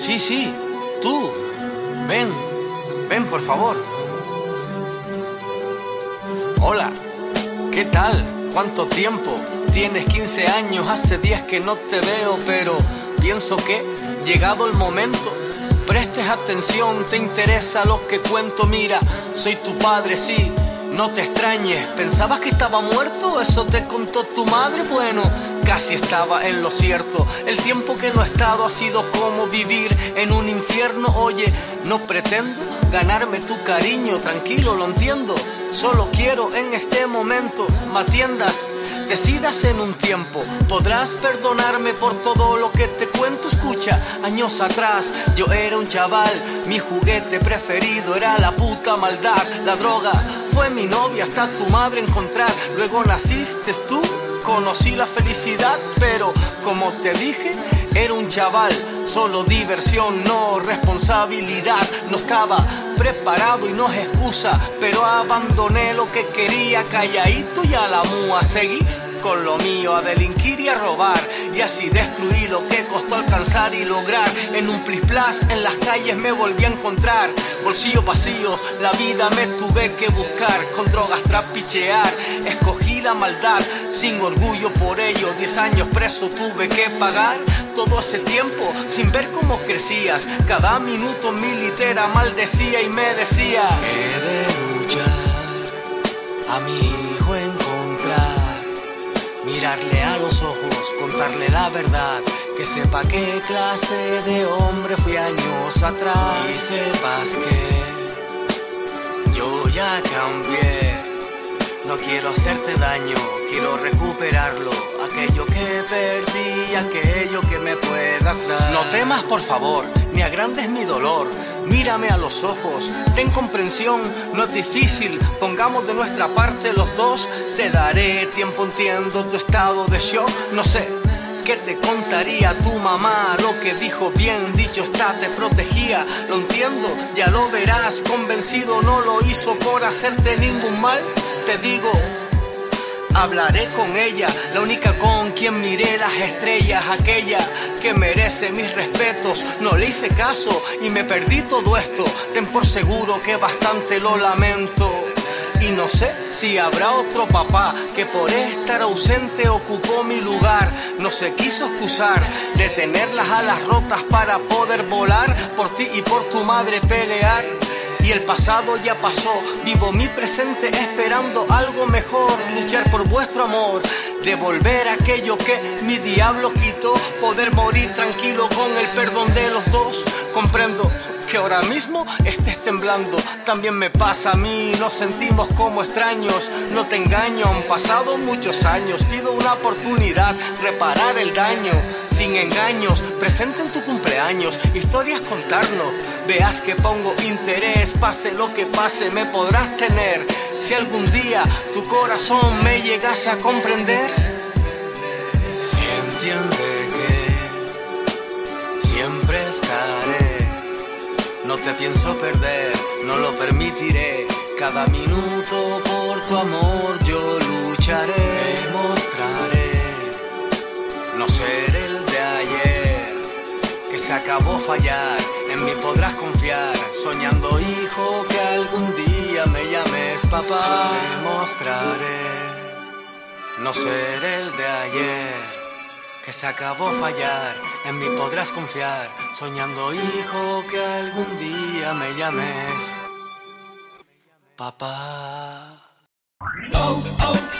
Sí, sí. Tú. Ven. Ven, por favor. Hola. ¿Qué tal? ¿Cuánto tiempo? Tienes 15 años, hace días que no te veo, pero pienso que, llegado el momento, prestes atención, te interesa lo que cuento, mira, soy tu padre, sí, no te extrañes, ¿pensabas que estaba muerto? ¿Eso te contó tu madre? Bueno, casi estaba en lo cierto. El tiempo que no he estado ha sido como vivir en un infierno. Oye, no pretendo ganarme tu cariño, tranquilo, lo entiendo. Solo quiero en este momento, me atiendas. Decidas en un tiempo, podrás perdonarme por todo lo que te cuento. Escucha, años atrás yo era un chaval, mi juguete preferido era la puta maldad, la droga. Fue mi novia hasta tu madre encontrar. Luego naciste tú, conocí la felicidad, pero como te dije, era un chaval, solo diversión, no responsabilidad. No estaba preparado y no es excusa, pero abandoné lo que quería calladito y a la mua seguí con lo mío a delinquir y a robar y así destruí lo que costó alcanzar y lograr. En un plis plas en las calles me volví a encontrar. Bolsillos vacíos la vida me tuve que buscar. Con drogas trapichear escogí la maldad. Sin orgullo por ello diez años preso tuve que pagar. Todo ese tiempo sin ver cómo crecías. Cada minuto mi litera maldecía y me decía He de luchar a mi hijo encontrar, mirarle a los ojos, contarle la verdad, que sepa qué clase de hombre fui años atrás y sepas que yo ya cambié. No quiero hacerte daño, quiero recuperarlo, aquello que perdí, aquello que me puedas dar. No temas, por favor, ni agrandes mi dolor. Mírame a los ojos, ten comprensión, no es difícil. Pongamos de nuestra parte los dos. Te daré tiempo, entiendo tu estado de shock. No sé qué te contaría tu mamá. Lo que dijo bien dicho está, te protegía. Lo entiendo, ya lo verás. Convencido no lo hizo por hacerte ningún mal. Te digo, Hablaré con ella, la única con quien miré las estrellas, aquella que merece mis respetos. No le hice caso y me perdí todo esto. Ten por seguro que bastante lo lamento. Y no sé si habrá otro papá que por estar ausente ocupó mi lugar. No se quiso excusar de tener las alas rotas para poder volar, por ti y por tu madre pelear. Y el pasado ya pasó, vivo mi presente esperando algo mejor, luchar por vuestro amor, devolver aquello que mi diablo quitó, poder morir tranquilo con el perdón de los dos. Comprendo que ahora mismo estés temblando, también me pasa a mí, nos sentimos como extraños, no te engaño, han pasado muchos años, pido una oportunidad, reparar el daño, sin engaños, presente en tu cumpleaños, historias contarnos, veas que pongo interés, pase lo que pase, me podrás tener, si algún día tu corazón me llegase a comprender. Entiende que siempre estaré. No te pienso perder, no lo permitiré. Cada minuto por tu amor yo lucharé. Se acabó fallar, en mí podrás confiar. Soñando, hijo, que algún día me llames papá. Demostraré no ser el de ayer. Que se acabó fallar, en mí podrás confiar, soñando hijo que algún día me llames papá. Oh, oh.